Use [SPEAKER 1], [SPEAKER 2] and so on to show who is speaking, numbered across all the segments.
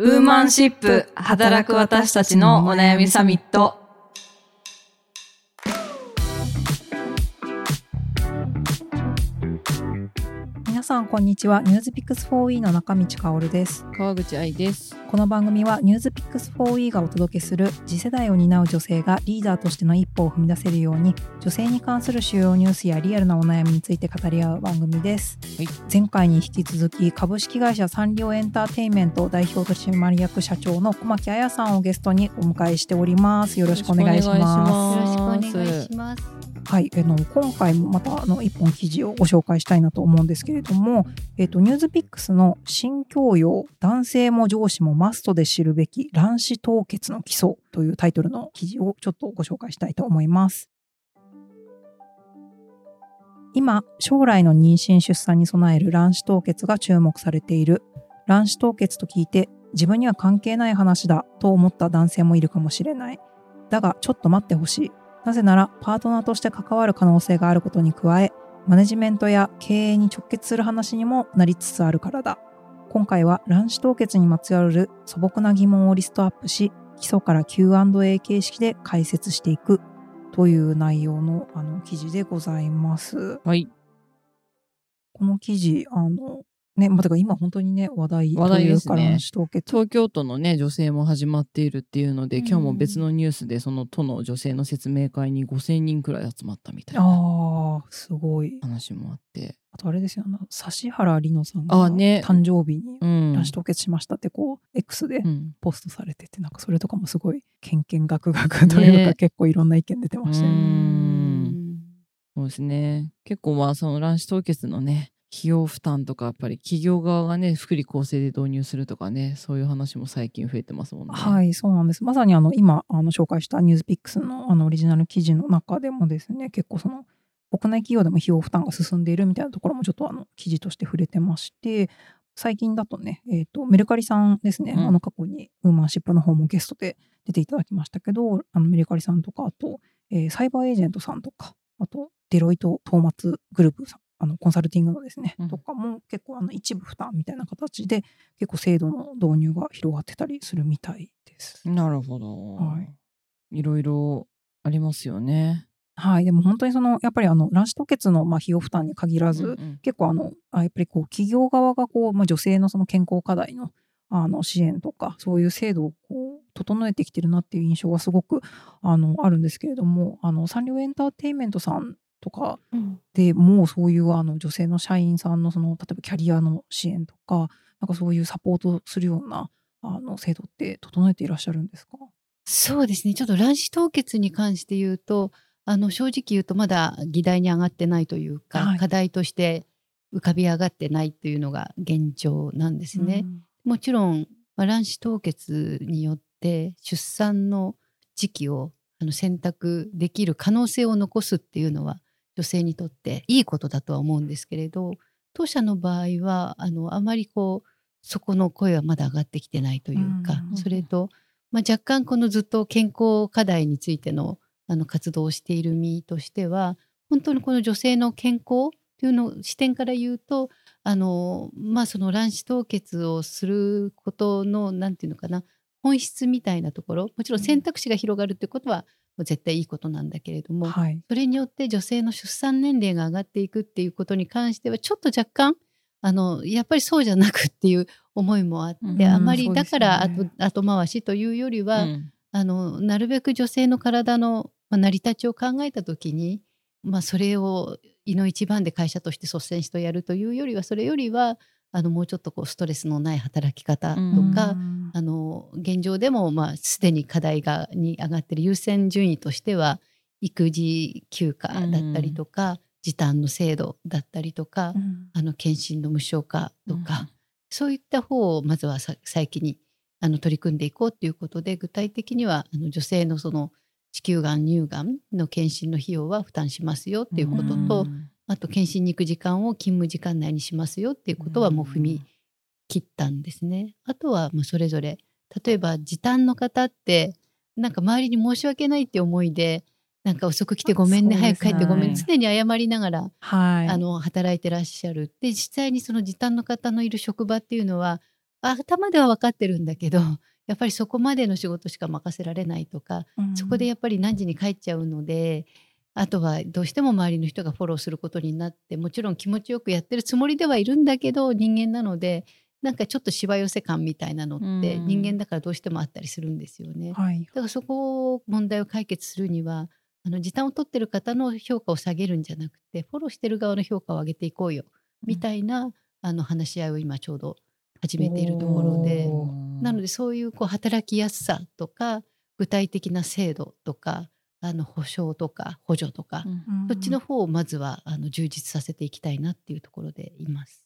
[SPEAKER 1] ウーマンシップ働く私たちのお悩みサミット。
[SPEAKER 2] さんこんにちは。ニュースピックス 4E の中道香です。
[SPEAKER 3] 川口愛です。
[SPEAKER 2] この番組はニュースピックス 4E がお届けする次世代を担う女性がリーダーとしての一歩を踏み出せるように女性に関する主要ニュースやリアルなお悩みについて語り合う番組です、
[SPEAKER 3] はい。
[SPEAKER 2] 前回に引き続き株式会社サンリオエンターテインメント代表取締役社長の小牧彩さんをゲストにお迎えしております。よろしくお願いします。
[SPEAKER 3] よろしくお願いします。
[SPEAKER 4] よろしくお願いします。
[SPEAKER 2] はい、あの今回もまたあの一本記事をご紹介したいなと思うんですけれども、もえっとニュースピックスの新教養男性も上司もマストで知るべき卵子凍結の基礎というタイトルの記事をちょっとご紹介したいと思います。今、将来の妊娠出産に備える卵子凍結が注目されている。卵子凍結と聞いて自分には関係ない話だと思った男性もいるかもしれない。だがちょっと待ってほしい。なぜならパートナーとして関わる可能性があることに加え、マネジメントや経営に直結する話にもなりつつあるからだ。今回は卵子凍結にまつわる素朴な疑問をリストアップし、基礎から Q&A 形式で解説していくという内容のあの記事でございます。
[SPEAKER 3] はい。
[SPEAKER 2] この記事、あの、ね、まあ、だから今本当にね、話題
[SPEAKER 3] 話題ですね。東京都のね、女性も始まっているっていうので、
[SPEAKER 2] うん
[SPEAKER 3] 今日も別のニュースで、その都の女性の説明会に5000人くらい集まったみたいな
[SPEAKER 2] ああ、すごい。
[SPEAKER 3] 話もあって。
[SPEAKER 2] あとあれですよ、あの指原莉乃さんが誕生日に
[SPEAKER 3] うん。
[SPEAKER 2] 卵子凍結しましたってこう X で
[SPEAKER 3] うん
[SPEAKER 2] ポストされててなんかそれとかもすごいけんけんがくがくというか、
[SPEAKER 3] ね
[SPEAKER 2] 結構いろんな意見出てましたよ
[SPEAKER 3] う
[SPEAKER 2] ね。
[SPEAKER 3] んそうですね。結構まあ、その卵子凍結のね、費用負担とか、やっぱり企業側がね、福利厚生で導入するとかね、そういう話も最近増えてますもんね。
[SPEAKER 2] はい、そうなんです。まさにあの今あの紹介したニュースピックスのあのオリジナル記事の中でもですね、結構その国内企業でも費用負担が進んでいるみたいなところもちょっとあの記事として触れてまして、最近だとね、えっ、と、メルカリさんですね、
[SPEAKER 3] うん
[SPEAKER 2] あの過去にウーマンシップの方もゲストで出ていただきましたけど、あのメルカリさんとか、あと、えーサイバーエージェントさんとか、あと、デロイト・トーマツグループさん、あのコンサルティングのですね、
[SPEAKER 3] うん
[SPEAKER 2] とかも結構あの一部負担みたいな形で結構制度の導入が広がってたりするみたいです。
[SPEAKER 3] なるほど。
[SPEAKER 2] はい
[SPEAKER 3] いろいろありますよね。
[SPEAKER 2] はい、でも本当にそのやっぱりあの卵子凍結のまあ費用負担に限らず、
[SPEAKER 3] うんうん
[SPEAKER 2] 結構あのあやっぱりこう企業側がこう、まあ、女性のその健康課題のあの支援とかそういう制度をこう整えてきてるなっていう印象がすごくあのあるんですけれどもあのサンリオエンターテインメントさんとか。でもうそういうあの女性の社員さんのその例えばキャリアの支援とかなんかそういうサポートするようなあの制度って整えていらっしゃるんですか？
[SPEAKER 4] そうですね。ちょっと卵子凍結に関して言うと、あの正直言うとまだ議題に上がってないというか、
[SPEAKER 2] はい。
[SPEAKER 4] 課題として浮かび上がってないというのが現状なんですね。もちろん、まあ卵子凍結によって出産の時期をあの選択できる可能性を残すっていうのは女性にとっていいことだとは思うんですけれど当社の場合はあのあまりこうそこの声はまだ上がってきてないというか、
[SPEAKER 2] うん
[SPEAKER 4] それと、まあ、若干このずっと健康課題についてのあの活動をしている身としては本当にこの女性の健康というの視点から言うとあのまあその卵子凍結をすることのなんていうのかな本質みたいなところもちろん選択肢が広がるってことは絶対いいことなんだけれども、
[SPEAKER 2] はい。
[SPEAKER 4] それによって女性の出産年齢が上がっていくっていうことに関してはちょっと若干あのやっぱりそうじゃなくっていう思いもあって、
[SPEAKER 3] うん
[SPEAKER 4] あまりだから
[SPEAKER 2] ね
[SPEAKER 4] 後,、後回しというよりは、
[SPEAKER 3] うん。
[SPEAKER 4] あのなるべく女性の体の、まあ、成り立ちを考えた時に、まあ、それをいの一番で会社として率先してやるというよりはそれよりはあのもうちょっとこうストレスのない働き方とか、
[SPEAKER 2] うん。
[SPEAKER 4] あの現状でもまあすでに課題がに上がっている優先順位としては育児休暇だったりとか、時短の制度だったりとか、
[SPEAKER 2] うん。
[SPEAKER 4] あの検診の無償化とか、
[SPEAKER 3] うん。
[SPEAKER 4] そういった方をまずはさ最近にあの取り組んでいこうということで具体的にはあの女性のその子宮がん乳がんの検診の費用は負担しますよっていうことと、
[SPEAKER 3] うん
[SPEAKER 4] あと検診に行く時間を勤務時間内にしますよっていうことはもう踏み切ったんですね。あとはもうそれぞれ例えば時短の方ってなんか周りに申し訳ないって思いでなんか遅く来てごめんね
[SPEAKER 2] ね
[SPEAKER 4] 早く帰ってごめん常に謝りながら
[SPEAKER 2] はい。
[SPEAKER 4] あの働いてらっしゃるで実際にその時短の方のいる職場っていうのは頭では分かってるんだけど やっぱりそこまでの仕事しか任せられないとか、そこでやっぱり何時に帰っちゃうのであとはどうしても周りの人がフォローすることになってもちろん気持ちよくやってるつもりではいるんだけど人間なのでなんかちょっとしわ寄せ感みたいなのって
[SPEAKER 3] うん
[SPEAKER 4] 人間だからどうしてもあったりするんですよね。
[SPEAKER 2] はい。
[SPEAKER 4] だからそこを問題を解決するにはあの時短を取ってる方の評価を下げるんじゃなくてフォローしてる側の評価を上げていこうよみたいな、あの話し合いを今ちょうど始めているところで
[SPEAKER 2] お
[SPEAKER 4] なのでそういうこう働きやすさとか具体的な制度とかあの保証とか補助とか、
[SPEAKER 3] うん。
[SPEAKER 4] そっちの方をまずはあの充実させていきたいなっていうところでいます。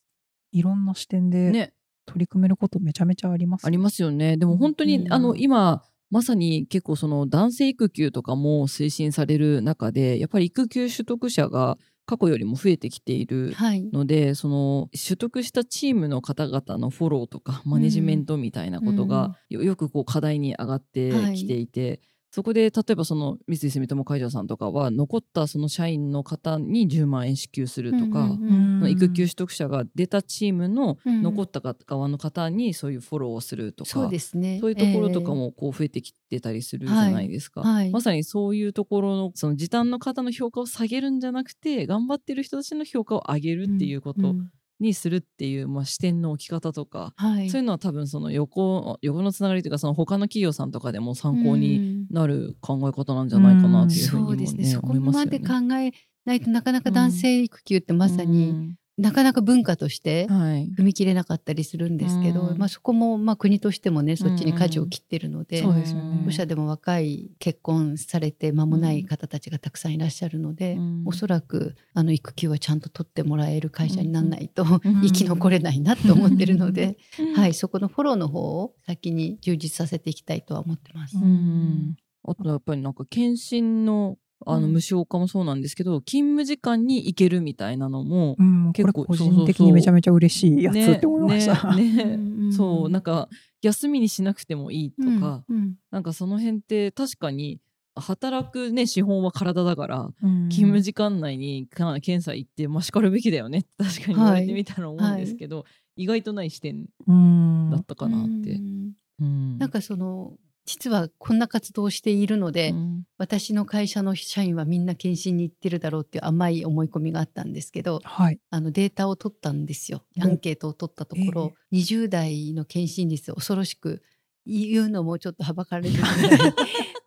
[SPEAKER 2] いろんな視点で
[SPEAKER 3] ね。
[SPEAKER 2] 取り組めることめちゃめちゃあります。
[SPEAKER 3] ありますよね。でも本当に、
[SPEAKER 4] うん。
[SPEAKER 3] あの今まさに結構その男性育休とかも推進される中でやっぱり育休取得者が過去よりも増えてきている
[SPEAKER 4] はい、
[SPEAKER 3] のでその取得したチームの方々のフォローとかマネジメントみたいなことがよよくこう課題に上がってきていて、そこで例えばその三井住友海上さんとかは残ったその社員の方に10万円支給するとか、
[SPEAKER 4] うんうん
[SPEAKER 3] 育休取得者が出たチームの
[SPEAKER 4] うん
[SPEAKER 3] 残った側の方にそういうフォローをするとか、
[SPEAKER 4] そうですね。
[SPEAKER 3] そういうところとかもこう増えてきてたりするじゃないですか。
[SPEAKER 4] はい。はい。
[SPEAKER 3] まさにそういうところのその時短の方の評価を下げるんじゃなくて頑張ってる人たちの評価を上げるっていうこと
[SPEAKER 4] ん
[SPEAKER 3] にするっていう、まあ、視点の置き方とか、
[SPEAKER 4] はい、
[SPEAKER 3] そういうのは多分その横横のつながりというかその他の企業さんとかでも参考になる考え方なんじゃないかなっていうふうにも、ね
[SPEAKER 4] そうですね。そこ
[SPEAKER 3] 思いま
[SPEAKER 4] で考
[SPEAKER 3] ね。
[SPEAKER 4] えないとなかなか男性育休ってまさに、なかなか文化として
[SPEAKER 3] うんはい、
[SPEAKER 4] 踏み切れなかったりするんですけど、
[SPEAKER 3] うん。
[SPEAKER 4] まあ、そこもまあ国としてもねそっちに舵を切ってるので、
[SPEAKER 2] そうですよね。
[SPEAKER 4] でも若い結婚されて間もない方たちがたくさんいらっしゃるので、
[SPEAKER 3] うん。
[SPEAKER 4] おそらくあの育休はちゃんと取ってもらえる会社にならないと、
[SPEAKER 3] ん。
[SPEAKER 4] 生き残れないなと思ってるので、はい、そこのフォローの方を先に充実させていきたいとは思ってます。
[SPEAKER 3] うん。あとやっぱりなんか検診のあの
[SPEAKER 4] うん。
[SPEAKER 3] 無償化もそうなんですけど、勤務時間に行けるみたいなのも
[SPEAKER 2] う、ん、
[SPEAKER 3] 結構
[SPEAKER 2] 個人的にめちゃめちゃ嬉しいやつ
[SPEAKER 3] ね
[SPEAKER 2] って思いました。
[SPEAKER 3] ねね
[SPEAKER 4] うん
[SPEAKER 3] そうなんか休みにしなくてもいいとか、
[SPEAKER 4] うんうん。
[SPEAKER 3] なんかその辺って確かに働くね資本は体だから、
[SPEAKER 2] うん
[SPEAKER 3] 勤務時間内にか検査行ってまあしかるべきだよねって確かに言われてみたら思うんですけど、意外とない視点
[SPEAKER 2] うん
[SPEAKER 3] だったかなって。
[SPEAKER 4] うん。
[SPEAKER 3] うん。
[SPEAKER 4] なんかその実はこんな活動をしているので、
[SPEAKER 3] うん。
[SPEAKER 4] 私の会社の社員はみんな検診に行ってるだろうっていう甘い思い込みがあったんですけど
[SPEAKER 2] はい。
[SPEAKER 4] あのデータを取ったんですよ。
[SPEAKER 2] うん
[SPEAKER 4] アンケートを取ったところ、20代の検診率恐ろしく言うのもちょっとはばかられるぐらい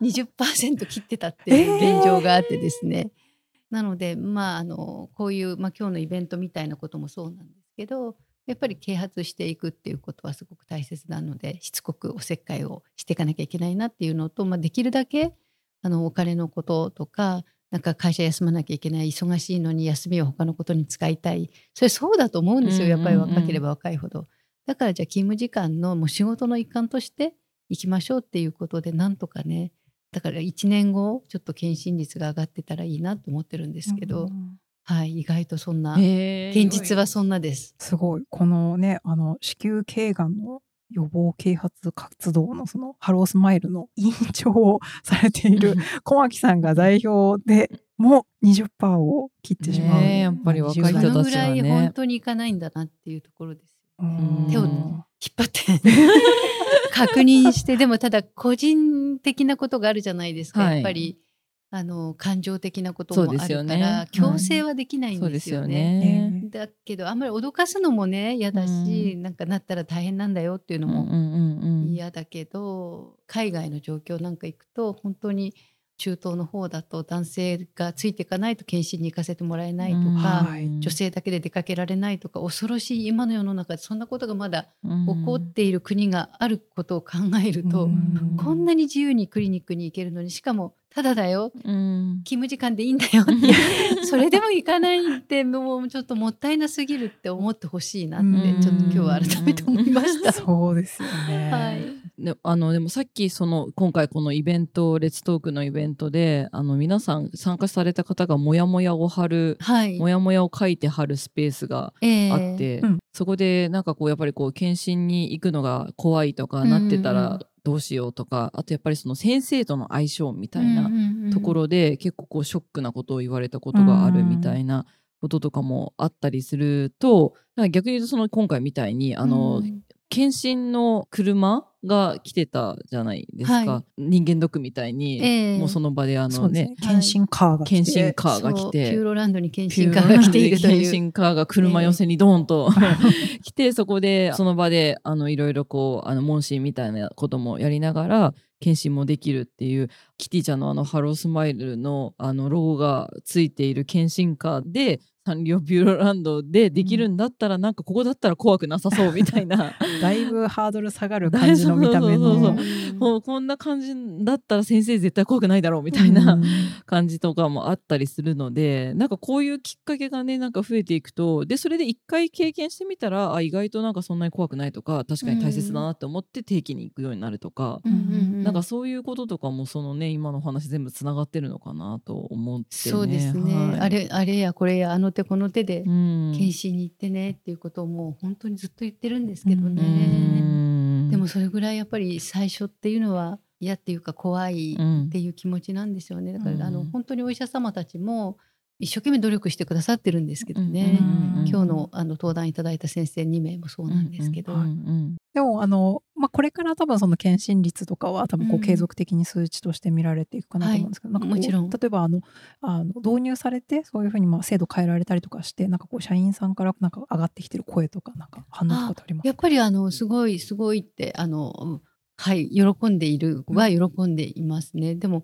[SPEAKER 4] 20%切ってたっていう現状があってですね、なのでまああのこういう、まあ、今日のイベントみたいなこともそうなんですけどやっぱり啓発していくっていうことはすごく大切なのでしつこくおせっかいをしていかなきゃいけないなっていうのと、まあ、できるだけあのお金のこととかなんか会社休まなきゃいけない忙しいのに休みを他のことに使いたい。それそうだと思うんですよやっぱり若ければ若いほど。だからじゃあ勤務時間のもう仕事の一環として行きましょうっていうことでなんとかねだから1年後ちょっと検診率が上がってたらいいなと思ってるんですけど、
[SPEAKER 2] うん
[SPEAKER 4] はい意外とそんな、
[SPEAKER 3] へー
[SPEAKER 4] 現実はそんなです。
[SPEAKER 2] すごい。このね、あの、子宮頸がんの予防啓発活動のそのハロースマイルの 委員長をされている小牧さんが代表でも20%を切ってしまう。
[SPEAKER 3] ねえやっぱり若い人たちはね。
[SPEAKER 4] そのぐらい本当にいかないんだなっていうところです手を引っ張って。確認して。でもただ個人的なことがあるじゃないですか、
[SPEAKER 3] はい。
[SPEAKER 4] やっぱりあの感情的なこともあるから、
[SPEAKER 3] ね。
[SPEAKER 4] 強制はできないん
[SPEAKER 3] ですよ
[SPEAKER 4] ですよね。
[SPEAKER 3] ね。
[SPEAKER 2] ね
[SPEAKER 4] だけどあんまり脅かすのもね嫌だし、なんかなったら大変なんだよっていうのも
[SPEAKER 3] うんうんうんうん。
[SPEAKER 4] 嫌だけど、海外の状況なんか行くと本当に中東の方だと男性がついていかないと検診に行かせてもらえないとか、
[SPEAKER 2] はい。
[SPEAKER 4] 女性だけで出かけられないとか恐ろしい今の世の中でそんなことがまだ起こっている国があることを考えると、
[SPEAKER 2] うん。
[SPEAKER 4] こんなに自由にクリニックに行けるのにしかもただだよ。
[SPEAKER 3] うん。
[SPEAKER 4] 勤務時間でいいんだよ。っ てそれでも行かないってもうちょっともったいなすぎるって思ってほしいなって
[SPEAKER 2] うん。
[SPEAKER 4] ちょっと今日は改めて思いました。
[SPEAKER 2] そうですよね。
[SPEAKER 4] はい。
[SPEAKER 3] であのでもさっきその今回このイベントレッツトークのイベントであの皆さん参加された方がモヤモヤを貼る
[SPEAKER 4] はい。
[SPEAKER 3] モヤモヤを書いて貼るスペースが
[SPEAKER 4] ええ。
[SPEAKER 3] あって、
[SPEAKER 2] うん。
[SPEAKER 3] そこでなんかこうやっぱりこう検診に行くのが怖いとか
[SPEAKER 4] うん
[SPEAKER 3] なってた
[SPEAKER 4] うん
[SPEAKER 3] らどうしようとか、あとやっぱりその先生との相性みたいなとこ
[SPEAKER 4] ろ
[SPEAKER 3] ろで結構こうショックなことを言われたことがあるみたいなこととかもあったりするとなんか逆に言うとその今回みたいにあの、検診の車が来てたじゃないですか、
[SPEAKER 4] は
[SPEAKER 3] 人間ドックみたいに、
[SPEAKER 4] ええ
[SPEAKER 3] もうその場であのね
[SPEAKER 2] ね。検診カーが来て。
[SPEAKER 3] 検診カーが来て
[SPEAKER 4] ピューロランドに検診カーが来ていると
[SPEAKER 3] 検
[SPEAKER 4] いう。
[SPEAKER 3] 診カーが車寄せにドーンと 来てそこでその場であのいろいろこうあの問診みたいなこともやりながら検診もできるっていうキティちゃんのあのハロースマイルのあのロゴがついている検診カーでサンリオピューロランドでできるんだったら、なんかここだったら怖くなさそうみたいな。
[SPEAKER 2] だいぶハードル下がる感じの見た目
[SPEAKER 3] そうそう
[SPEAKER 2] の。
[SPEAKER 3] もうこんな感じだったら先生絶対怖くないだろうみたいな、
[SPEAKER 2] うん。
[SPEAKER 3] 感じとかもあったりするのでなんかこういうきっかけがねなんか増えていくとでそれで一回経験してみたらあ意外となんかそんなに怖くないとか確かに大切だなって思って定期に行くようになるとか、
[SPEAKER 4] うんうんうん
[SPEAKER 3] なんかそういうこととかもそのね今のお話全部つながってるのかなと思って、ね、
[SPEAKER 4] そうですね、
[SPEAKER 3] はい。
[SPEAKER 4] あれあれやこれやあの手この手で
[SPEAKER 3] うん。
[SPEAKER 4] 検診に行ってねっていうことをもう本当にずっと言ってるんですけど
[SPEAKER 3] う
[SPEAKER 4] ね、
[SPEAKER 3] ん。
[SPEAKER 4] でもそれぐらいやっぱり最初っていうのは嫌っていうか怖い
[SPEAKER 3] うん
[SPEAKER 4] っていう気持ちなんですよね。だから、
[SPEAKER 3] うん。
[SPEAKER 4] あの本当にお医者様たちも一生懸命努力してくださってるんですけどね、
[SPEAKER 2] うん
[SPEAKER 4] 今日のあの登壇いただいた先生2名もそうなんですけど、
[SPEAKER 3] うんうん
[SPEAKER 2] でもあの、まあ、これから多分その検診率とかは多分こ
[SPEAKER 4] う
[SPEAKER 2] うん継続的に数値として見られていくかなと思うんですけど、なんかこう
[SPEAKER 4] もちろん。
[SPEAKER 2] 例えばあのあの導入されてそういうふうにまあ制度変えられたりとかしてなんかこう社員さんからなんか上がってきてる声とかなんか反応とかってありますか
[SPEAKER 4] やっぱりあのすごいすごいってあのはい喜んでいるは喜んでいますね、でも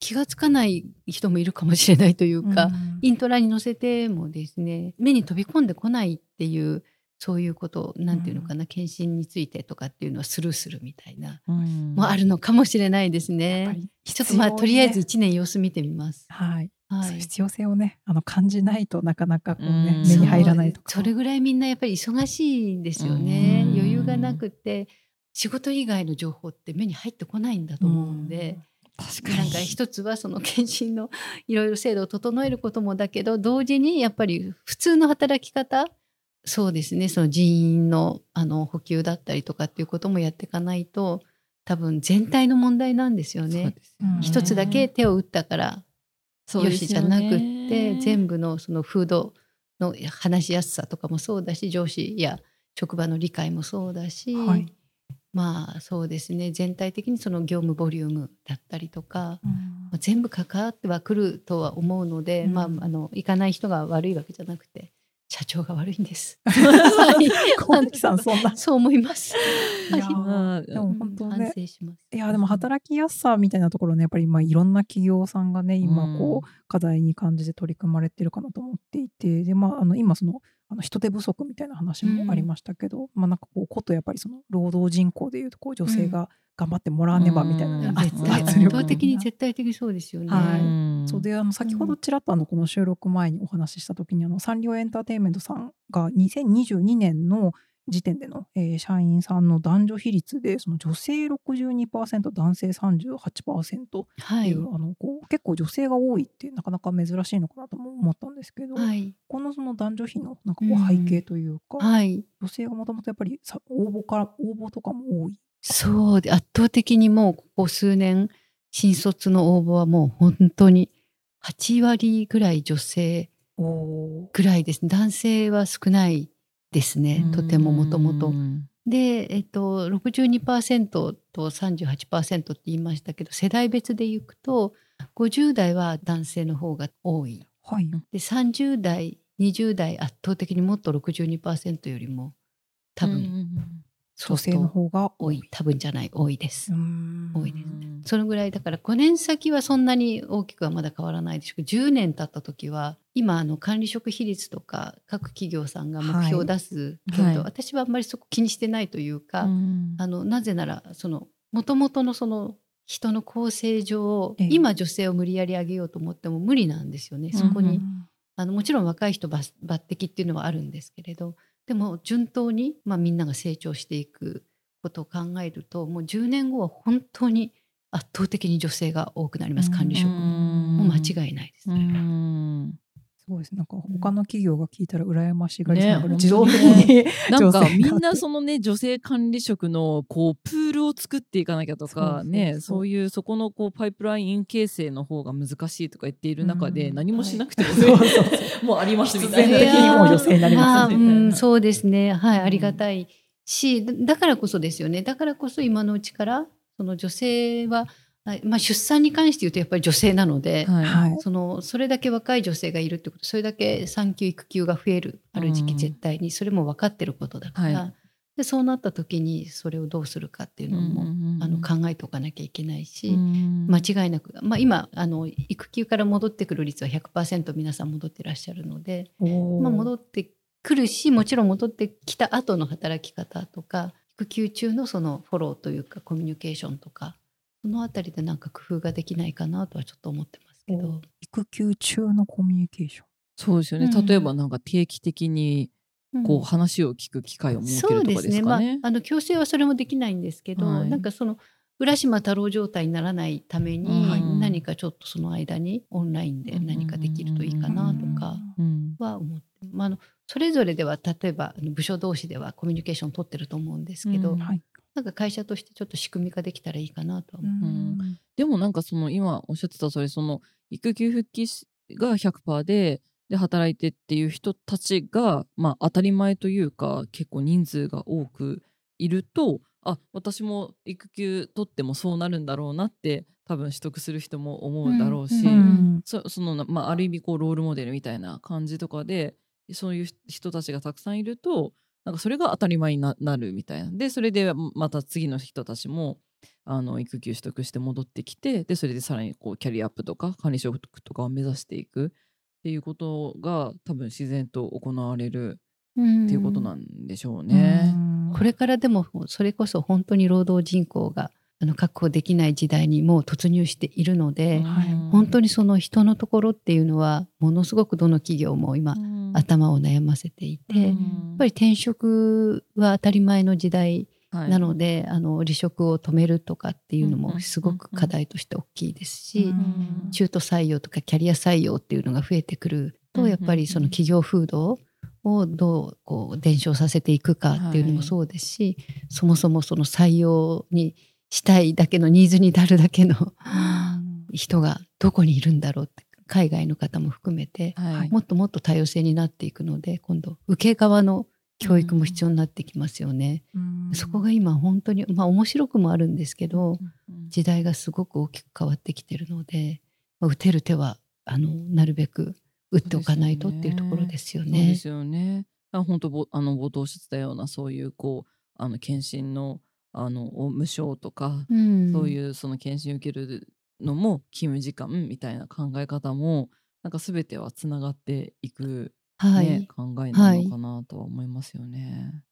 [SPEAKER 4] 気がつかない人もいるかもしれないというか、
[SPEAKER 2] うん。
[SPEAKER 4] イントラに載せてもですね目に飛び込んでこないっていうそういうことなんていうのかな、検診についてとかっていうのはスルーするみたいな、
[SPEAKER 3] うん。
[SPEAKER 4] もあるのかもしれないですね。
[SPEAKER 2] ぱ。り
[SPEAKER 4] ちょっとまあとりあえず
[SPEAKER 2] 必
[SPEAKER 4] 1年様子見てみます。
[SPEAKER 2] はい、
[SPEAKER 4] はい。
[SPEAKER 2] 必要性をねあの感じないとなかなかこうね
[SPEAKER 3] うん。
[SPEAKER 2] 目に入らないとか。
[SPEAKER 4] それぐらいみんなやっぱり忙しいんですよね。
[SPEAKER 3] うん。
[SPEAKER 4] 余裕がなくて仕事以外の情報って目に入ってこないんだと思うんで、
[SPEAKER 3] 確かに。
[SPEAKER 4] なんか一つはその検診のいろいろ制度を整えることもだけど同時にやっぱり普通の働き方そうですねその人員のあの補給だったりとかっていうこともやっていかないと多分全体の問題なんですよね。
[SPEAKER 3] ですよね。
[SPEAKER 4] 一つだけ手を打ったからよしじゃなくって全部のその風土の話しやすさとかもそうだし上司や職場の理解もそうだし、
[SPEAKER 2] はい
[SPEAKER 4] まあそうですね。全体的にその業務ボリュームだったりとか、
[SPEAKER 2] うん。
[SPEAKER 4] まあ全部関わってはくるとは思うので、
[SPEAKER 2] うん。
[SPEAKER 4] まああの行かない人が悪いわけじゃなくて社長が悪いんです。はい。
[SPEAKER 2] 小木さんそんな。
[SPEAKER 4] そう思います。
[SPEAKER 2] いやでも本当ね。
[SPEAKER 4] 反省します。
[SPEAKER 2] いやでも働きやすさみたいなところねやっぱりまあいろんな企業さんがね今こう、課題に感じて取り組まれてるかなと思っていてで、まあ、あの今そのあの人手不足みたいな話もありましたけど、まあなんかこうことやっぱりその労働人口でいうとこう女性が頑張ってもらわねばみたいなね、
[SPEAKER 3] うん。
[SPEAKER 2] 圧
[SPEAKER 4] 倒的に絶対的そうですよね。
[SPEAKER 2] はい。
[SPEAKER 3] うん。
[SPEAKER 2] そうであの先ほどちらっとあのこの収録前にお話しした時にあのサンリオエンターテインメントさんが2022年の時点での、えー社員さんの男女比率でその女性62%男性38%
[SPEAKER 4] はい。
[SPEAKER 2] っていう、あのこう結構女性が多いってなかなか珍しいのかなとも思ったんですけど、
[SPEAKER 4] はい。
[SPEAKER 2] このその男女比のなんかこ
[SPEAKER 4] うん。
[SPEAKER 2] う背景というか、
[SPEAKER 4] はい。
[SPEAKER 2] 女性がもともとやっぱりさ応募から応募とかも多い。
[SPEAKER 4] そうで圧倒的にもうここ数年新卒の応募はもう本当に8割ぐらい女性
[SPEAKER 2] お
[SPEAKER 4] ぐらいです男性は少ないですねとてももともと
[SPEAKER 3] う。ん
[SPEAKER 4] で、えっと、62%と38%って言いましたけど世代別でいくと50代は男性の方が多い
[SPEAKER 2] はい。
[SPEAKER 4] で30代20代圧倒的にもっと62%よりも多分、
[SPEAKER 3] うん
[SPEAKER 2] 女性の方が
[SPEAKER 4] 多い。多分じゃない多いです。
[SPEAKER 2] う。ん。
[SPEAKER 4] 多いです。そのぐらいだから5年先はそんなに大きくはまだ変わらないでしょうけど10年経った時は今あの管理職比率とか各企業さんが目標を出すけど、
[SPEAKER 3] はい。
[SPEAKER 4] 私はあんまりそこ気にしてないというか、
[SPEAKER 3] うん
[SPEAKER 4] あのなぜならその元々のその人の構成上、
[SPEAKER 2] ええ。
[SPEAKER 4] 今女性を無理やり上げようと思っても無理なんですよね。そこに、
[SPEAKER 3] うん
[SPEAKER 4] あのもちろん若い人抜抜擢っていうのはあるんですけれどでも順当に、まあ、みんなが成長していくことを考えるともう10年後は本当に圧倒的に女性が多くなります管理職も。間違いないです。
[SPEAKER 3] う
[SPEAKER 4] それは
[SPEAKER 3] ん
[SPEAKER 2] そうです。なんか他の企業が聞いたら羨ましがりそうなぐらい
[SPEAKER 3] ね
[SPEAKER 2] 自動的に
[SPEAKER 3] なんかみんなそのね女性管理職のこうプールを作っていかなきゃとかねそういうそこのこうパイプライン形成の方が難しいとか言っている中で
[SPEAKER 2] うん。
[SPEAKER 3] 何もしなくても もうありますみたいな
[SPEAKER 2] 的にもう女性になります
[SPEAKER 4] あ
[SPEAKER 2] ね
[SPEAKER 4] うん、そうですね。はいありがたいしだからこそですよね。だからこそ今のうちからその女性は、まあ、出産に関して言うとやっぱり女性なので、
[SPEAKER 3] はい。
[SPEAKER 2] はい。
[SPEAKER 4] そのそれだけ若い女性がいるってことそれだけ産休育休が増えるある時期
[SPEAKER 3] うん。
[SPEAKER 4] 絶対にそれも分かってることだから、
[SPEAKER 3] はい。
[SPEAKER 4] でそうなった時にそれをどうするかっていうのも、あの考えておかなきゃいけないし、間違いなく、まあ、今あの育休から戻ってくる率は100%皆さん戻ってらっしゃるので、まあ、戻ってくるしもちろん戻ってきた後の働き方とか育休中のそのフォローというかコミュニケーションとかそのあたりでなんか工夫ができないかなとはちょっと思ってますけど。
[SPEAKER 2] 育休中のコミュニケーション。
[SPEAKER 3] そうですよね、
[SPEAKER 4] うん
[SPEAKER 3] 例えばなんか定期的にこう話を聞く機会を設け
[SPEAKER 4] そう
[SPEAKER 3] るとかです
[SPEAKER 4] ですね。まあ
[SPEAKER 3] かね。、
[SPEAKER 4] あの強制はそれもできないんですけど、
[SPEAKER 3] はい。
[SPEAKER 4] なんかその浦島太郎状態にならないために、
[SPEAKER 3] うん
[SPEAKER 4] 何かちょっとその間にオンラインで何かできるといいかなとか
[SPEAKER 3] うん。
[SPEAKER 4] は思って、まあ、あのそれぞれでは例えば部署同士ではコミュニケーション取ってると思うんですけど、
[SPEAKER 3] うん。
[SPEAKER 2] はい。
[SPEAKER 4] なんか会社としてちょっと仕組み化できたらいいかなとは思う。
[SPEAKER 3] んでもなんかその今おっしゃってたそれその育休復帰しが100%でで働いてっていう人たちがまあ当たり前というか結構人数が多くいるとあ私も育休取ってもそうなるんだろうなって多分取得する人も思うだろうし、
[SPEAKER 4] うんうん
[SPEAKER 3] そそのまあ、ある意味こうロールモデルみたいな感じとかでそういう人たちがたくさんいるとなんかそれが当たり前にななるみたいな。でそれでまた次の人たちもあの育休取得して戻ってきてでそれでさらにこうキャリアアップとか管理職とかを目指していくっていうことが多分自然と行われる
[SPEAKER 4] うん
[SPEAKER 3] っていうことなんでしょうね。
[SPEAKER 4] これからでもそれこそ本当に労働人口があの確保できない時代にもう突入しているので、
[SPEAKER 2] はい。
[SPEAKER 4] 本当にその人のところっていうのはものすごくどの企業も今、頭を悩ませていて、やっぱり転職は当たり前の時代なので、あの離職を止めるとかっていうのもすごく課題として大きいですし、中途採用とかキャリア採用っていうのが増えてくると、やっぱりその企業風土をどうこう伝承させていくかっていうのもそうですし、そもそもその採用にしたいだけのニーズに至るだけの人がどこにいるんだろうって海外の方も含めて、
[SPEAKER 3] はい
[SPEAKER 4] もっともっと多様性になっていくので今度受け側の教育も必要になってきますよね。そこが今本当にまあ面白くもあるんですけど、時代がすごく大きく変わってきてるので、まあ、打てる手はあのなるべく打っておかないとっていうところですよね。
[SPEAKER 3] そうですよね。あ本当ぼあの冒頭してたようなそういうこうあの検診のあの無償とか、
[SPEAKER 4] うん
[SPEAKER 3] そういうその検診受けるのも勤務時間みたいな考え方もなんか全てはつながっていく、ね
[SPEAKER 4] はい、
[SPEAKER 3] 考えなのかなとは思いますよね。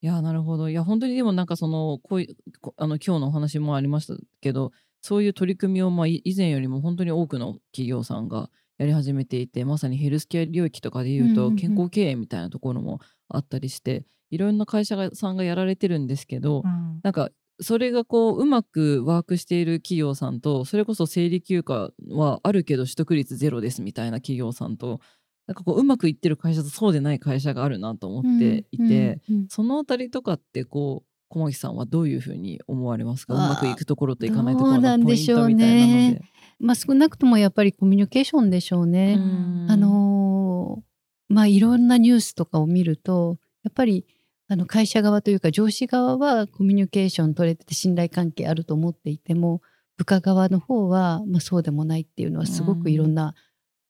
[SPEAKER 3] い、やなるほど。いや本当にでもなんかそのこういうこあの今日のお話もありましたけどそういう取り組みをまあい以前よりも本当に多くの企業さんがやり始めていてまさにヘルスケア領域とかでいうと
[SPEAKER 4] うんうんうん。
[SPEAKER 3] 健康経営みたいなところもあったりして、いろんな会社がさんがやられてるんですけど、
[SPEAKER 2] うん。
[SPEAKER 3] なんかそれがこううまくワークしている企業さんとそれこそ生理休暇はあるけど取得率ゼロですみたいな企業さんとなんかこううまくいってる会社とそうでない会社があるなと思っていて、
[SPEAKER 4] うんうん。うん
[SPEAKER 3] そのあたりとかってこう小牧さんはどういうふうに思われますか？うまくいくところといかないところのポイントみたいなの
[SPEAKER 4] ね
[SPEAKER 3] で。
[SPEAKER 4] まあ、少なくともやっぱりコミュニケーションでしょうね。
[SPEAKER 3] うん
[SPEAKER 4] あのーまあいろんなニュースとかを見るとやっぱりあの会社側というか上司側はコミュニケーション取れてて信頼関係あると思っていても部下側の方は、まあ、そうでもないっていうのはすごくいろんな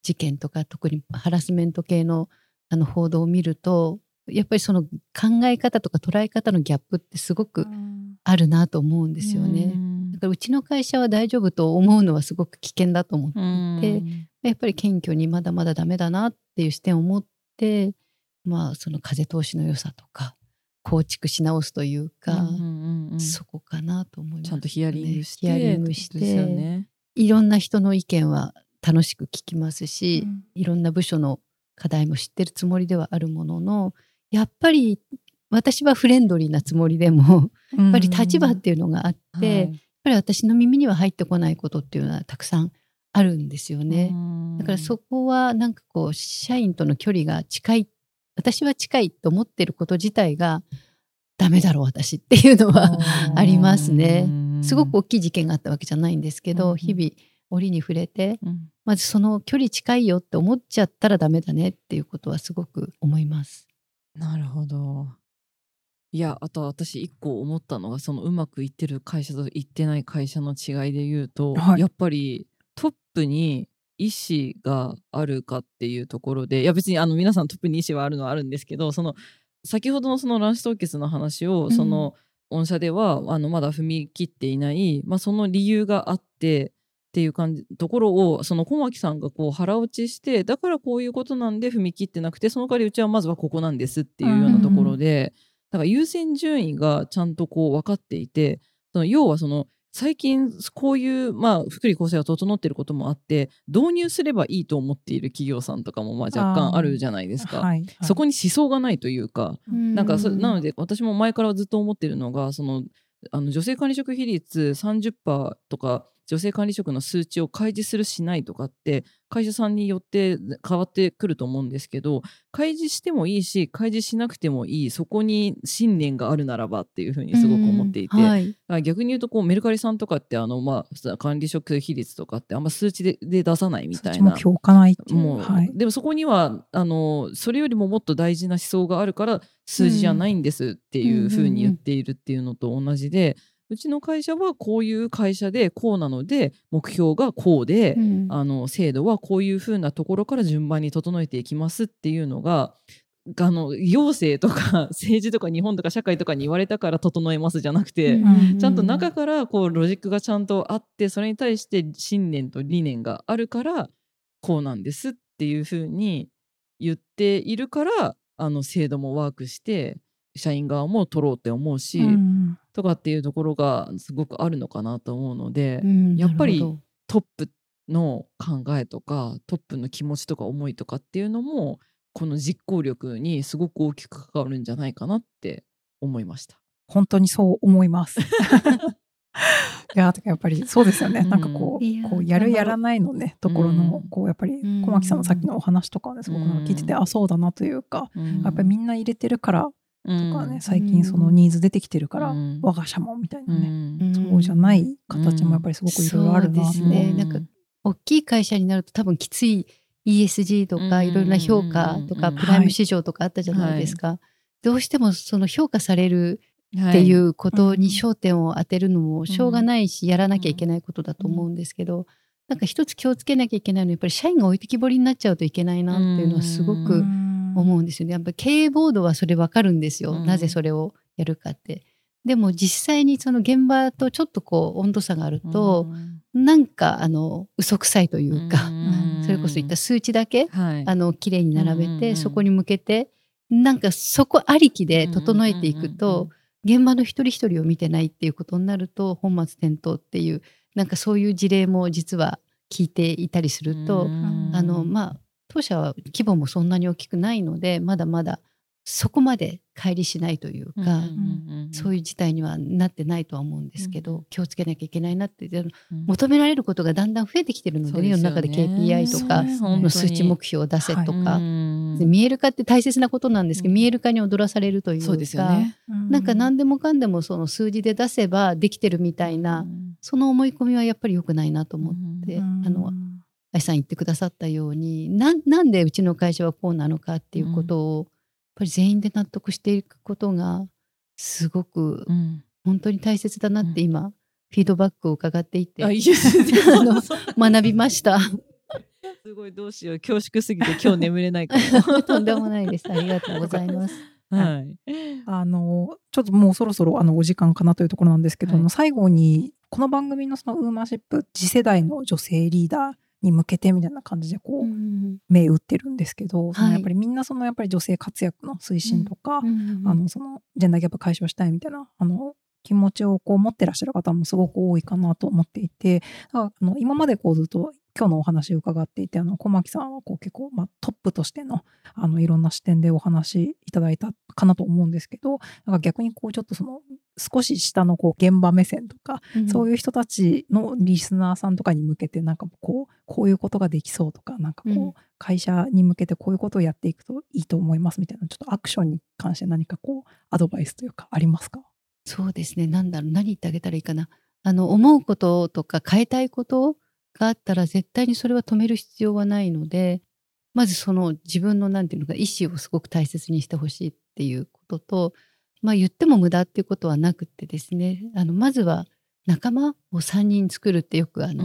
[SPEAKER 4] 事件とか、特にハラスメント系のあの報道を見るとやっぱりその考え方とか捉え方のギャップってすごくあるなと思うんですよね。からうちの会社は大丈夫と思うのはすごく危険だと思っていて、
[SPEAKER 3] うん。
[SPEAKER 4] やっぱり謙虚にまだまだダメだなっていう視点を持って、まあその風通しの良さとか構築し直すというか、
[SPEAKER 3] うんうんうんうん。
[SPEAKER 4] そこかなと思います、
[SPEAKER 3] ちゃんとヒアリングして
[SPEAKER 4] ヒアリングし
[SPEAKER 3] ってね。
[SPEAKER 4] いろんな人の意見は楽しく聞きますし、
[SPEAKER 2] うん。
[SPEAKER 4] いろんな部署の課題も知ってるつもりではあるもののやっぱり私はフレンドリーなつもりでもやっぱり立場っていうのがあって、
[SPEAKER 3] はい
[SPEAKER 4] ぱり私の耳には入ってこないことっていうのはたくさんあるんですよね。だからそこはなんかこう社員との距離が近い私は近いと思ってること自体がダメだろう私っていうのはありますねすごく大きい事件があったわけじゃないんですけど、
[SPEAKER 3] うん
[SPEAKER 4] 日々折に触れて
[SPEAKER 3] うん
[SPEAKER 4] まずその距離近いよって思っちゃったらダメだねっていうことはすごく思います。
[SPEAKER 3] なるほど。いやあと私一個思ったのがそのうまくいってる会社といってない会社の違いで言うと、
[SPEAKER 2] はい。
[SPEAKER 3] やっぱりトップに意思があるかっていうところでいや別にあの皆さんトップに意思はあるのはあるんですけどその先ほどのその卵子凍結の話を、
[SPEAKER 2] うん。
[SPEAKER 3] その御社ではあのまだ踏み切っていない、まあ、その理由があってっていう感じところをその小牧さんがこう腹落ちしてだからこういうことなんで踏み切ってなくてその代わりうちはまずはここなんですっていうようなところで、だから優先順位がちゃんとこう分かっていてその要はその最近こういう、まあ、福利厚生が整っていることもあって導入すればいいと思っている企業さんとかもまあ若干あるじゃないですか。
[SPEAKER 2] はい
[SPEAKER 3] そこに思想がないというか、なんかそなの
[SPEAKER 4] で
[SPEAKER 3] で私も前からずっと思ってるのがそのあの女性管理職比率30%とか女性管理職の数値を開示するしないとかって会社さんによって変わってくると思うんですけど開示してもいいし開示しなくてもいいそこに信念があるならばっていうふうにすごく思っていて、
[SPEAKER 4] はい、
[SPEAKER 3] 逆に言うとこうメルカリさんとかってあの、まあ、管理職比率とかってあんま数値でで出さないみたいなもう、
[SPEAKER 2] はい、
[SPEAKER 3] でもそこにはあのそれよりももっと大事な思想があるから数字じゃないんですっていうふうに言っているっていうのと同じで、うちの会社はこういう会社でこうなので目標がこうで、
[SPEAKER 4] うん。
[SPEAKER 3] あの制度はこういうふうなところから順番に整えていきますっていうのがあの行政とか 政治とか日本とか社会とかに言われたから整えますじゃなくて、
[SPEAKER 2] うん。
[SPEAKER 3] ちゃんと中からこうロジックがちゃんとあってそれに対して信念と理念があるからこうなんですっていうふうに言っているからあの制度もワークして社員側も取ろうって思うし、
[SPEAKER 2] うん。
[SPEAKER 3] とかっていうところがすごくあるのかなと思うので、
[SPEAKER 4] うん
[SPEAKER 3] やっぱりトップの考えとかトップの気持ちとか思いとかっていうのもこの実行力にすごく大きく関わるんじゃないかなって思いました。
[SPEAKER 2] 本当にそう思います。いやてかやっぱりそうですよね。
[SPEAKER 3] うん。
[SPEAKER 2] なんかこうこうやるやらないのねところの、
[SPEAKER 3] うん。
[SPEAKER 2] こうやっぱり
[SPEAKER 4] うん。
[SPEAKER 2] 小牧さんのさっきのお話とかはねすごく聞いてて、
[SPEAKER 3] うん。
[SPEAKER 2] あそうだなというか、
[SPEAKER 3] うん。
[SPEAKER 2] やっぱりみんな入れてるからとかね、
[SPEAKER 3] うん。
[SPEAKER 2] 最近そのニーズ出てきてるから、
[SPEAKER 3] うん。
[SPEAKER 2] 我が社もみたいな
[SPEAKER 3] う
[SPEAKER 2] ね、
[SPEAKER 3] ん。
[SPEAKER 2] そうじゃない形もやっぱりすごくいろいろあるな
[SPEAKER 4] う。ですね。
[SPEAKER 3] うん。
[SPEAKER 4] なんか大きい会社になると多分きつい ESG とか
[SPEAKER 3] うん。
[SPEAKER 4] いろいろな評価とか
[SPEAKER 3] うん。
[SPEAKER 4] プライム市場とかあったじゃないですか、どうしてもその評価されるってい。
[SPEAKER 3] は
[SPEAKER 4] うことに
[SPEAKER 2] うん
[SPEAKER 4] 焦点を当てるのもしょうがないしやらなきゃいけないことだと思うんですけどなんか一つ気をつけなきゃいけないのはやっぱり社員が置いてきぼりになっちゃうといけないなっていうのはすご
[SPEAKER 3] う
[SPEAKER 4] く
[SPEAKER 2] ん
[SPEAKER 4] 思うんですよね。やっぱり経営ボードはそれ分かるんですよ、
[SPEAKER 3] うん。
[SPEAKER 4] なぜそれをやるかって。でも実際にその現場とちょっとこう温度差があると、なんかあの嘘くさいというか、それこそいった数値だけ
[SPEAKER 3] はい。
[SPEAKER 4] あの綺麗に並べて、
[SPEAKER 3] うんうんうん。
[SPEAKER 4] そこに向けてなんかそこありきで整えていくと、現場の一人一人を見てないっていうことになると本末転倒っていうなんかそういう事例も実は聞いていたりすると、あのまあ当社は規模もそんなに大きくないのでまだまだそこまで乖離しないというか、そういう事態にはなってないとは思うんですけど、
[SPEAKER 3] うん。
[SPEAKER 4] 気をつけなきゃいけないなって
[SPEAKER 3] うん。
[SPEAKER 4] 求められることがだんだん増えてきてるのでね。世の中で KPI とか数値目標を出せとか、
[SPEAKER 3] うん。
[SPEAKER 4] で見える化って大切なことなんですけど、
[SPEAKER 3] うん。
[SPEAKER 4] 見える化に踊らされるというか
[SPEAKER 3] そうですよね。
[SPEAKER 4] なんか何でもかんでもその数字で出せばできてるみたいな、その思い込みはやっぱり良くないなと思って、
[SPEAKER 2] うん。
[SPEAKER 4] あの愛さん言ってくださったようにななんでうちの会社はこうなのかっていうことを、やっぱり全員で納得していくことがすごく
[SPEAKER 3] うん
[SPEAKER 4] 本当に大切だなって今、フィードバックを伺っていて
[SPEAKER 3] あ
[SPEAKER 4] 学びました。
[SPEAKER 3] すごいどうしよう恐縮すぎて今日眠れないかも。
[SPEAKER 4] とんでもないです。ありがとうございます。
[SPEAKER 3] はい。
[SPEAKER 2] あのちょっともうそろそろあのお時間かなというところなんですけど、
[SPEAKER 3] はい
[SPEAKER 2] 最後にこの番組のそのウーマンシップ次世代の女性リーダーに向けてみたいな感じでこう、
[SPEAKER 4] うん
[SPEAKER 2] 目打ってるんですけど、
[SPEAKER 4] はい。
[SPEAKER 2] やっぱりみんなそのやっぱり女性活躍の推進とか、
[SPEAKER 4] うん
[SPEAKER 2] あのそのジェンダーギャップ解消したいみたいなあの気持ちをこう持ってらっしゃる方もすごく多いかなと思っていてだからあの今までこうずっと今日のお話を伺っていてあの小牧さんはこう結構、まあ、トップとしてのあのいろんな視点でお話いただいたかなと思うんですけどなんか逆にこうちょっとその少し下のこう現場目線とか、そういう人たちのリスナーさんとかに向けてなんかこうこういうことができそうとかなんかこう、
[SPEAKER 4] うん
[SPEAKER 2] 会社に向けてこういうことをやっていくといいと思いますみたいなちょっとアクションに関して何かこうアドバイスというかありますか？
[SPEAKER 4] そうですね。なんだろう、何言ってあげたらいいかな。あの、思うこととか変えたいことがあったら絶対にそれは止める必要はないので、まずその自分のなんていうのか、意思をすごく大切にしてほしいっていうことと、まあ言っても無駄っていうことはなくてですねあのまずは仲間を3人作るってよくあの、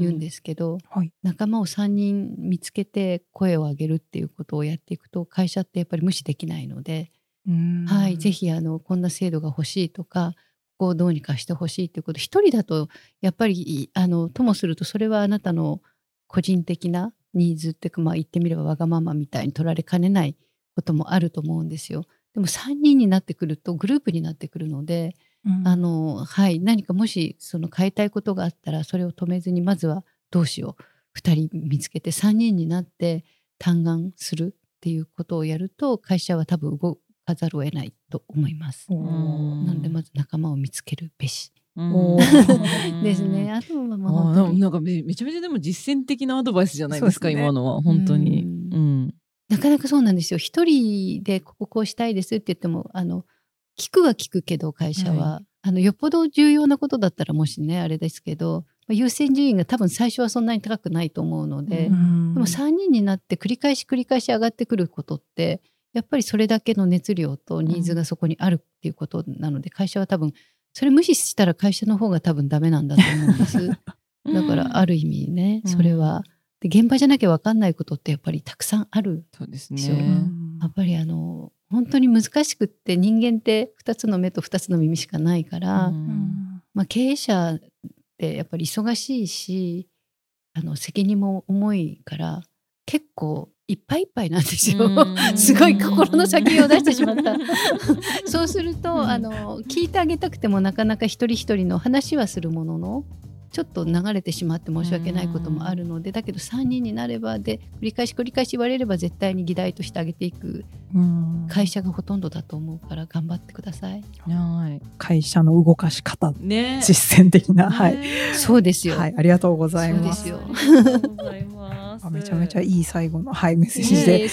[SPEAKER 4] 言うんですけど、
[SPEAKER 2] はい。
[SPEAKER 4] 仲間を3人見つけて声を上げるっていうことをやっていくと会社ってやっぱり無視できないので、はい、ぜひあのこんな制度が欲しいとかこをどうにかしてほしいということ一人だとやっぱりあのともするとそれはあなたの個人的なニーズっていうかまあ言ってみればわがままみたいに取られかねないこともあると思うんですよ。でも3人になってくるとグループになってくるので、
[SPEAKER 2] うん
[SPEAKER 4] あのはい、何かもしその変えたいことがあったらそれを止めずにまずはどうしよう2人見つけて3人になって嘆願するっていうことをやると会社は多分動かざるを得ないと思います。なのでまず仲間を見つけるべし。ですね。。あとはまあ
[SPEAKER 3] あー
[SPEAKER 4] 本当に
[SPEAKER 3] なんかめめちゃめちゃでも実践的なアドバイスじゃないですか
[SPEAKER 2] ね。
[SPEAKER 3] 今のは。本当に。
[SPEAKER 4] なかなかそうなんですよ。一人でこここうしたいですって言ってもあの聞くは聞くけど会社は、あのよっぽど重要なことだったらもしねあれですけどまあ優先順位が多分最初はそんなに高くないと思うので、
[SPEAKER 2] うん。
[SPEAKER 4] でも3人になって繰り返し繰り返し上がってくることってやっぱりそれだけの熱量とニーズがそこにあるっていうことなので、会社は多分それ無視したら会社の方が多分ダメなんだと思うんです。だからある意味ね、
[SPEAKER 3] うん
[SPEAKER 4] それはで現場じゃなきゃ分かんないことってやっぱりたくさんある。
[SPEAKER 3] そうですね。
[SPEAKER 4] やっぱりあの本当に難しくって人間って2つの目と2つの耳しかないから、
[SPEAKER 3] うん
[SPEAKER 4] まあ、経営者ってやっぱり忙しいしあの責任も重いから結構いっぱいいっぱいなんですよ。
[SPEAKER 3] うん
[SPEAKER 4] すごい心の先を出してしまった。そうすると、
[SPEAKER 3] うん
[SPEAKER 4] あの聞いてあげたくてもなかなか一人一人の話はするもののちょっと流れてしまって申し訳ないこともあるので、だけど3人になればで繰り返し繰り返し言われれば絶対に議題としてあげていく
[SPEAKER 2] うん
[SPEAKER 4] 会社がほとんどだと思うから頑張ってください。
[SPEAKER 3] はい。
[SPEAKER 2] 会社の動かし方
[SPEAKER 3] ね。
[SPEAKER 2] 実践的なはい、
[SPEAKER 3] ね
[SPEAKER 4] そうですよ。
[SPEAKER 2] はい、ありがとうございます
[SPEAKER 4] そうですよ
[SPEAKER 3] ありがとうございます。
[SPEAKER 2] あめちゃめちゃいい最後の、はい、メッセージで。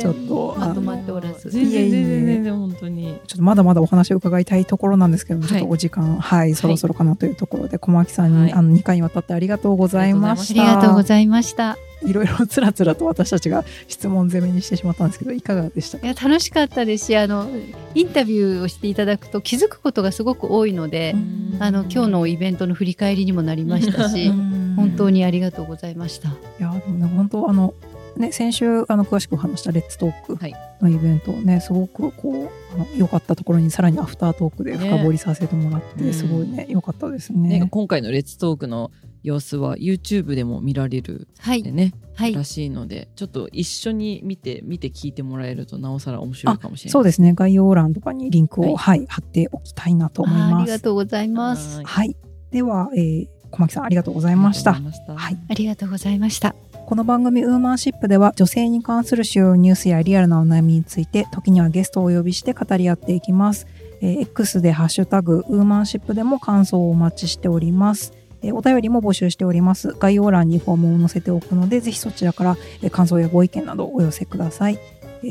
[SPEAKER 2] ちょっと
[SPEAKER 4] まとまっておらず。
[SPEAKER 3] 全然全然全然本当に。
[SPEAKER 2] ちょっとまだまだお話を伺いたいところなんですけども、
[SPEAKER 3] はい
[SPEAKER 2] ちょっとお時間、はい、そろそろかなというところで、小牧さんに、
[SPEAKER 3] はい
[SPEAKER 2] あの2回にわたってありがとうございまし
[SPEAKER 4] あり
[SPEAKER 2] た。
[SPEAKER 4] がとうございました。
[SPEAKER 2] いろいろつらつらと私たちが質問攻めにしてしまったんですけど、いかがでした？か
[SPEAKER 4] いや楽しかったですしあのインタビューをしていただくと気づくことがすごく多いので、あの今日のイベントの振り返りにもなりましたし本当
[SPEAKER 2] に。
[SPEAKER 4] にありがとうございました。
[SPEAKER 2] いや、でもね、本当、あの、ね、先週、あの、詳しくお話したレッツトーク
[SPEAKER 3] はい
[SPEAKER 2] のイベントね、すごくこう、あの良かったところにさらにアフタートークで深掘りさせてもらって、
[SPEAKER 3] ね
[SPEAKER 2] すごいね、良かったです
[SPEAKER 3] ね
[SPEAKER 2] ね。
[SPEAKER 3] 今回のレッツトークの様子は YouTube でも見られる
[SPEAKER 4] はい
[SPEAKER 3] でね、
[SPEAKER 4] はい
[SPEAKER 3] らしいのでちょっと一緒に見て見て聞いてもらえるとなおさら面白いかもしれない
[SPEAKER 2] そうですね、概要欄とかにリンクを、
[SPEAKER 3] は
[SPEAKER 2] はい、貼っておきたいなと思い
[SPEAKER 4] ああ
[SPEAKER 2] ます。
[SPEAKER 4] りがとうございます。
[SPEAKER 3] はい
[SPEAKER 2] はい。では、えー小牧さんありがとうございました
[SPEAKER 3] あり。がとうございま
[SPEAKER 2] はい
[SPEAKER 4] ありがとうございました。
[SPEAKER 2] この番組ウーマンシップでは女性に関する主要ニュースやリアルなお悩みについて時にはゲストをお呼びして語り合っていきます。えー X でハッシュタグウーマンシップでも感想をお待ちしております。えお便りも募集しております。概要欄にフォームを載せておくのでぜひそちらからえ感想やご意見などお寄せください。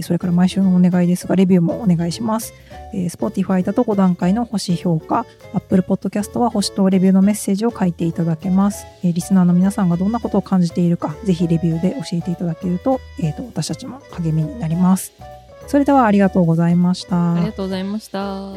[SPEAKER 2] それから毎週のお願いですがレビューもお願いします。えー Spotify だと5段階の星評価 Apple Podcast は星とレビューのメッセージを書いていただけます。リスナーの皆さんがどんなことを感じているか、ぜひレビューで教えていただけると、えーと私たちも励みになります。それではありがとうございました。
[SPEAKER 3] ありがとうございました。